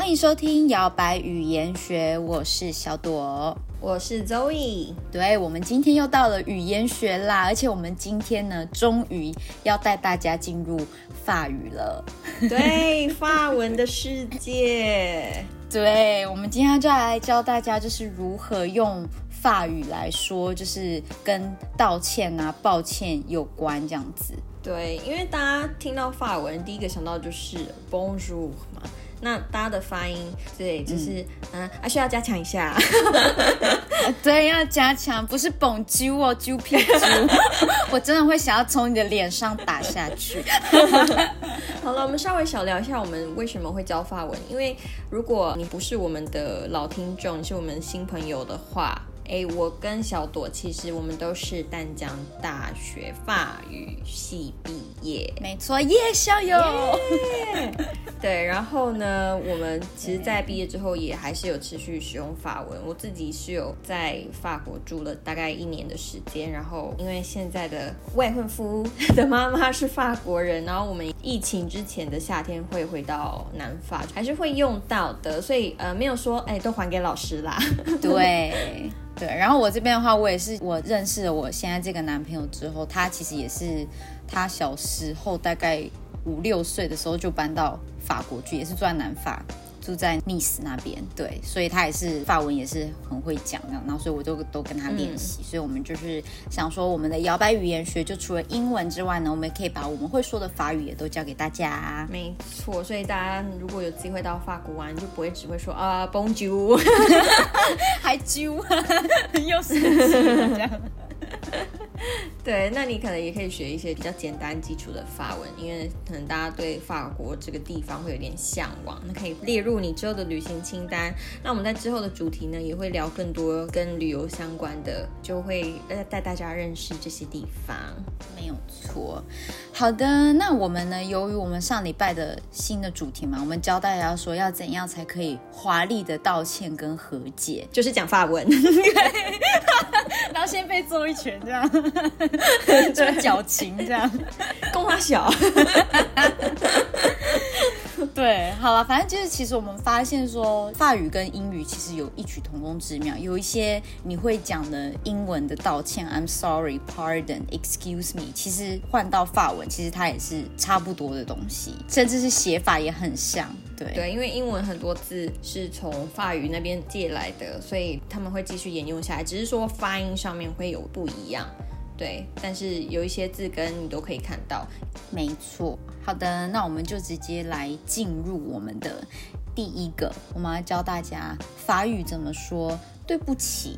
欢迎收听摇摆语言学，我是小朵。我是 Zoe，对，我们今天又到了语言学啦，而且我们今天呢，终于要带大家进入法语了。对，法文的世界。对，我们今天就要来教大家，就是如何用法语来说，就是跟道歉啊、抱歉有关这样子。对，因为大家听到法文，第一个想到就是 Bonjour 嘛。那大家的发音，对，就是嗯，还需要加强一下。对，要加强，不是蹦啾哦，啾屁啾，我真的会想要从你的脸上打下去。好了，我们稍微小聊一下，我们为什么会教法文？因为如果你不是我们的老听众，你是我们新朋友的话。哎，我跟小朵其实我们都是淡江大学法语系毕业，没错，耶，校友。对，然后呢，我们其实，在毕业之后也还是有持续使用法文。我自己是有在法国住了大概一年的时间，然后因为现在的未婚夫 的妈妈是法国人，然后我们疫情之前的夏天会回到南法，还是会用到的，所以呃，没有说哎，都还给老师啦。对。对，然后我这边的话，我也是我认识了我现在这个男朋友之后，他其实也是他小时候大概五六岁的时候就搬到法国去，也是住在南法。住在 Nice 那边，对，所以他也是法文也是很会讲的，然后所以我都都跟他练习，所以我们就是想说，我们的摇摆语言学就除了英文之外呢，我们也可以把我们会说的法语也都教给大家。没错，所以大家如果有机会到法国玩，就不会只会说啊 Bonjour，还啾，又是这样。对，那你可能也可以学一些比较简单基础的法文，因为可能大家对法国这个地方会有点向往，那可以列入你之后的旅行清单。那我们在之后的主题呢，也会聊更多跟旅游相关的，就会呃带大家认识这些地方。没有错。好的，那我们呢，由于我们上礼拜的新的主题嘛，我们教大家说要怎样才可以华丽的道歉跟和解，就是讲法文。然后先被揍一拳，这样，做矫情，这样，公花小。对，好了，反正就是，其实我们发现说，法语跟英语其实有异曲同工之妙，有一些你会讲的英文的道歉，I'm sorry, pardon, excuse me，其实换到法文，其实它也是差不多的东西，甚至是写法也很像。对，对，因为英文很多字是从法语那边借来的，所以他们会继续沿用下来，只是说发音上面会有不一样。对，但是有一些字根你都可以看到，没错。好的，那我们就直接来进入我们的第一个，我们要教大家法语怎么说对不起。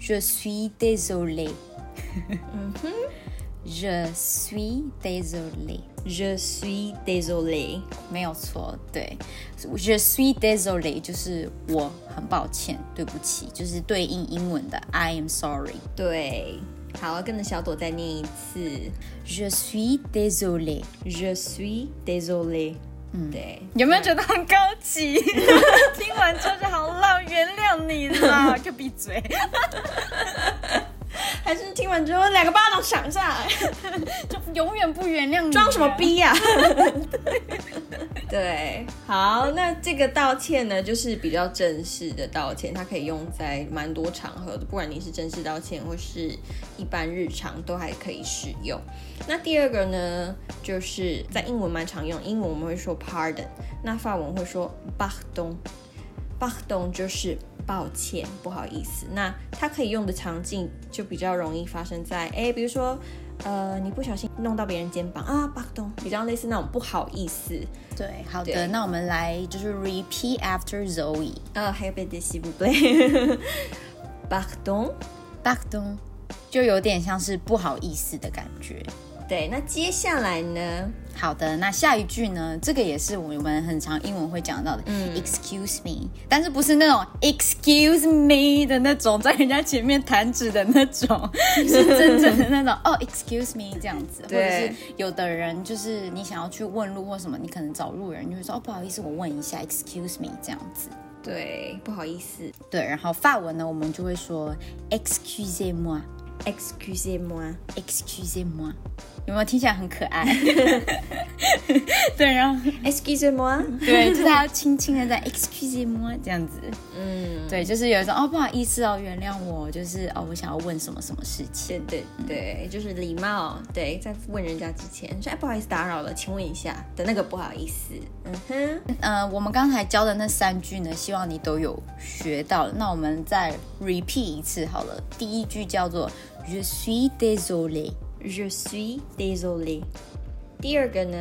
Je suis désolé。嗯哼，Je suis désolé，Je suis désolé，没有错，对，Je suis désolé 就是我很抱歉，对不起，就是对应英文的 I am sorry，对。好，跟着小朵再念一次。Je suis désolé. Je suis désolé. 嗯，对，有没有觉得很高级？听完之后就好浪，原谅你啦，就闭嘴。还是听完之后两个巴掌赏下来，就永远不原谅你？装什么逼呀？对，好，那这个道歉呢，就是比较正式的道歉，它可以用在蛮多场合的，不管你是正式道歉或是一般日常都还可以使用。那第二个呢，就是在英文蛮常用，英文我们会说 pardon，那法文会说 pardon，pardon 就是。抱歉，不好意思。那它可以用的场景就比较容易发生在，哎，比如说，呃，你不小心弄到别人肩膀啊，巴东，比较类似那种不好意思。对，好的，那我们来就是 repeat after Zoe。呃，还有别的西不对，巴东，巴东，就有点像是不好意思的感觉。对，那接下来呢？好的，那下一句呢？这个也是我们很常英文会讲到的，嗯，excuse me，但是不是那种 excuse me 的那种，在人家前面弹指的那种，是真正的那种哦，excuse me 这样子，或者是有的人就是你想要去问路或什么，你可能找路人就会说哦，不好意思，我问一下，excuse me 这样子，对，不好意思，对，然后法文呢，我们就会说 excuse moi。Excusez-moi。Excusez-moi，有没有听起来很可爱？对，然后 Excusez-moi。对，就是他要轻轻的在 Excusez-moi 这样子。嗯，对，就是有一种哦，不好意思哦，原谅我，就是哦，我想要问什么什么事情。对对对，就是礼貌。对，在问人家之前说，哎，不好意思打扰了，请问一下的那个不好意思。嗯哼，呃，我们刚才教的那三句呢，希望你都有学到。那我们再 repeat 一次好了。第一句叫做 Je suis désolé。Je suis désolé。第二个呢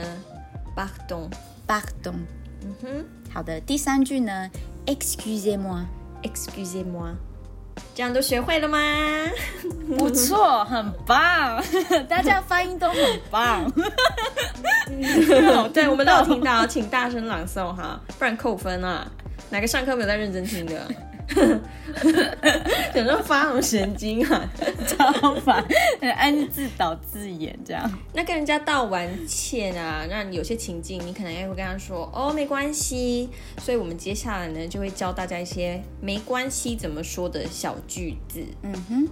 ，Pardon。Pardon。嗯哼好的，第三句呢，Excusez-moi。，Excusez-moi。这样都学会了吗？不错，很棒，大家发音都很棒。对，我们都有听到，请大声朗诵哈，不然扣分啊。哪个上课没有在认真听的？有时候发什么神经啊？超烦，按自导自演这样。那跟人家道完歉啊，那有些情境你可能也会跟他说哦没关系，所以我们接下来呢就会教大家一些没关系怎么说的小句子。嗯哼，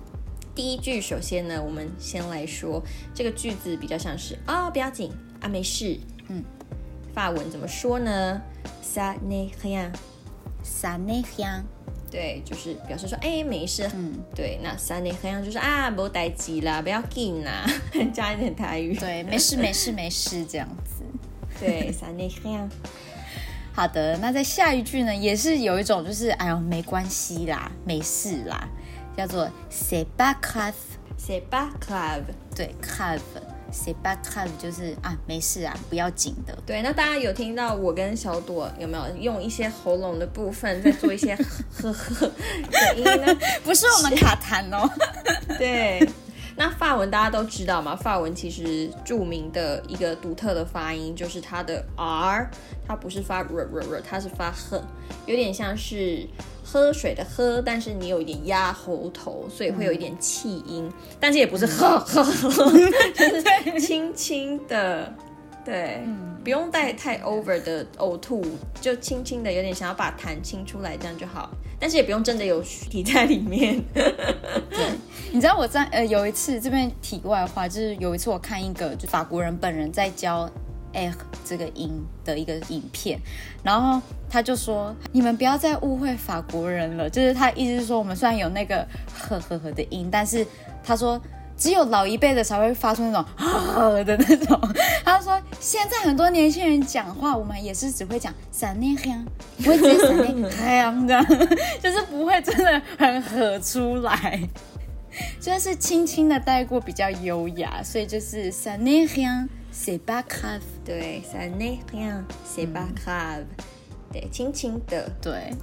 第一句，首先呢，我们先来说这个句子比较像是哦不要紧啊没事，嗯，法文怎么说呢？Ça n'est rien。Ça n'est rien。对，就是表示说，哎，没事。嗯，对，那三年黑样就是啊，没待机啦，不要紧啦，加一点台语。对，没事没事没事这样子。对，三年黑样。好的，那在下一句呢，也是有一种就是哎呦没关系啦，没事啦，叫做 C'est pas grave。C'est pas grave。对 C'est pas grave 就是啊没事啊，不要紧的。对，那大家有听到我跟小朵有没有用一些喉咙的部分在做一些呵呵的音呢？不是我们卡痰哦。对，那法文大家都知道嘛，法文其实著名的一个独特的发音就是它的 r，它不是发 r r r，它是发呵，有点像是喝水的喝，但是你有一点压喉头，所以会有一点气音，但是也不是呵呵呵，就是轻轻的。对，不用带太 over 的呕吐，就轻轻的，有点想要把痰清出来，这样就好。但是也不用真的有体在里面。对你知道我在呃有一次这边题外话，就是有一次我看一个就法国人本人在教 “eh” 这个音的一个影片，然后他就说：“你们不要再误会法国人了。”就是他意思是说，我们虽然有那个呵呵呵的音，但是他说。只有老一辈的才会发出那种 呵呵的那种。他说，现在很多年轻人讲话，我们也是只会讲闪念香，不会直接闪念香这样，就是不会真的很合出来。就是轻轻的带过比较优雅，所以就是 c'est pas grave。对 c'est pas grave。对，轻轻的。对，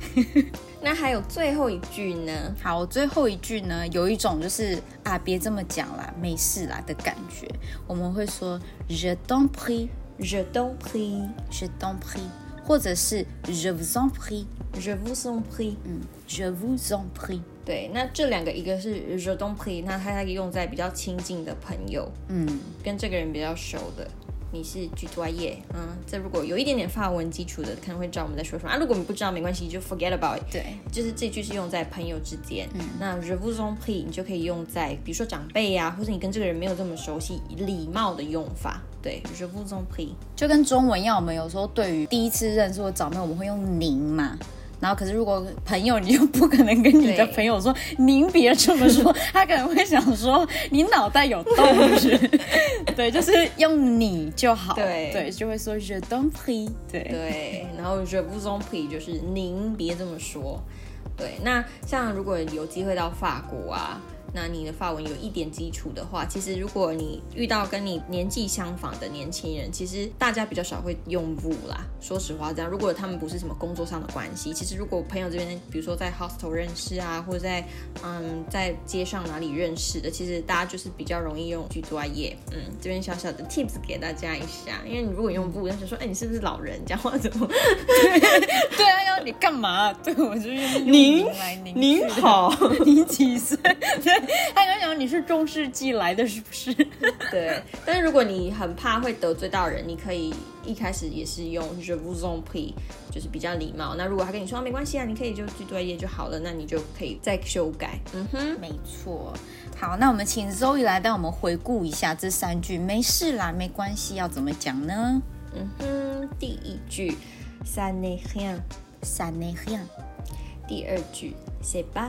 那还有最后一句呢？好，最后一句呢，有一种就是啊，别这么讲啦，没事啦的感觉。我们会说 je t'en prie, je t'en prie, je t'en prie，或者是 je vous en prie, je vous en prie。嗯，je vous en prie。对，那这两个一个是 je t'en prie，那它可以用在比较亲近的朋友，嗯，跟这个人比较熟的。你是居多耶，嗯，这如果有一点点法文基础的，可能会知道我们在说什么啊。如果你不知道，没关系，就 forget about it。对，就是这句是用在朋友之间。嗯，那 je vous en prie 你就可以用在比如说长辈呀、啊，或者你跟这个人没有这么熟悉，礼貌的用法。对，je vous en prie 就跟中文一样，我们有时候对于第一次认识的长辈，我们会用您嘛。然后，可是如果朋友，你就不可能跟你的朋友说“您别这么说”，他可能会想说你脑袋有洞是？对，就是用你就好。对对，就会说 “je don't prie”。对对，然后 je vous en prie 就是您别这么说。对，那像如果有机会到法国啊。那你的法文有一点基础的话，其实如果你遇到跟你年纪相仿的年轻人，其实大家比较少会用 vous 啦。说实话，这样如果他们不是什么工作上的关系，其实如果朋友这边，比如说在 hostel 认识啊，或者在嗯在街上哪里认识的，其实大家就是比较容易用去作业。嗯，这边小小的 tips 给大家一下，因为你如果用 vous，就说哎你是不是老人，讲话怎么？对啊，要你干嘛？对我就用您来您您好，你几岁？对，他就想你你是中世纪来的，是不是？对，但是如果你很怕会得罪到人，你可以一开始也是用 je vous en prie，就是比较礼貌。那如果他跟你说没关系啊，你可以就去作业就好了，那你就可以再修改。嗯哼，没错。好，那我们请 Zoe 来带我们回顾一下这三句。没事啦，没关系，要怎么讲呢？嗯哼，第一句 ça n'est rien，ça n'est rien。第二句 c'est pas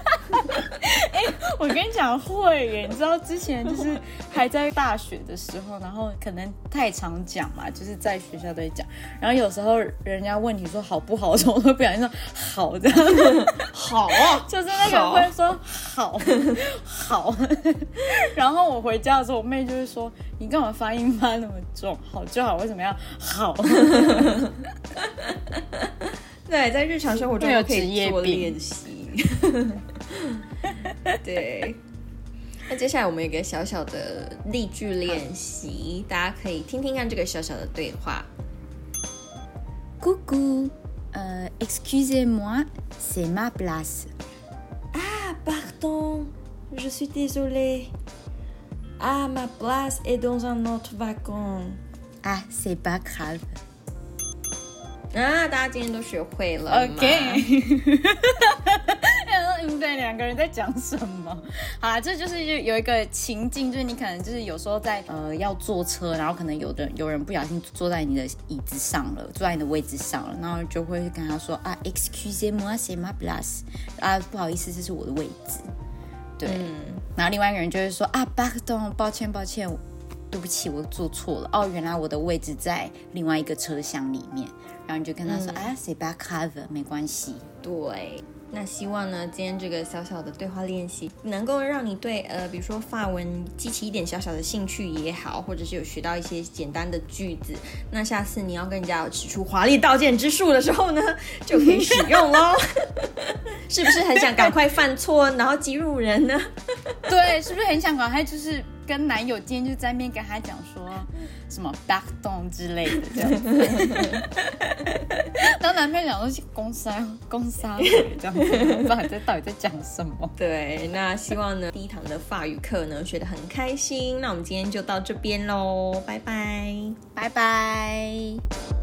我跟你讲会耶，你知道之前就是还在大学的时候，然后可能太常讲嘛，就是在学校都会讲，然后有时候人家问你说好不好的时候，我都不小心说好的，好啊，就是那个会说好好，然后我回家的时候，我妹就会说你干嘛发音发那么重？好就好，为什么要好？对，在日常生活中可以做练习。对，那接下来我们有个小小的例句练习，大家可以听听看这个小小的对话。Coucou, excusez-moi, c'est ma place. Ah, pardon, je suis désolée. Ah, ma place est dans un autre wagon. Ah, c'est pas grave. 啊，大家今天都学会了吗？ 嗯，对，两个人在讲什么？好啦，这就是有一个情境，就是你可能就是有时候在呃要坐车，然后可能有的有人不小心坐在你的椅子上了，坐在你的位置上了，然后就会跟他说啊 c'est ma place。啊，不好意思，这是我的位置。对，然后另外一个人就会说啊，Pardon，抱歉，抱歉，对不起，我坐错了。哦，原来我的位置在另外一个车厢里面。然后你就跟他说啊，C'est pas grave，没关系。对。那希望呢，今天这个小小的对话练习，能够让你对呃，比如说法文激起一点小小的兴趣也好，或者是有学到一些简单的句子。那下次你要跟人家有使出华丽刀剑之术的时候呢，就可以使用喽。是不是很想赶快犯错，然后激怒人呢？对，是不是很想赶快就是跟男友今天就在面跟他讲说什么 back down 之类的这样子。当男朋友讲说攻杀攻杀这样子，不知道这到底在讲什么。对，那希望呢第一堂的法语课呢学得很开心。那我们今天就到这边喽，拜拜，拜拜。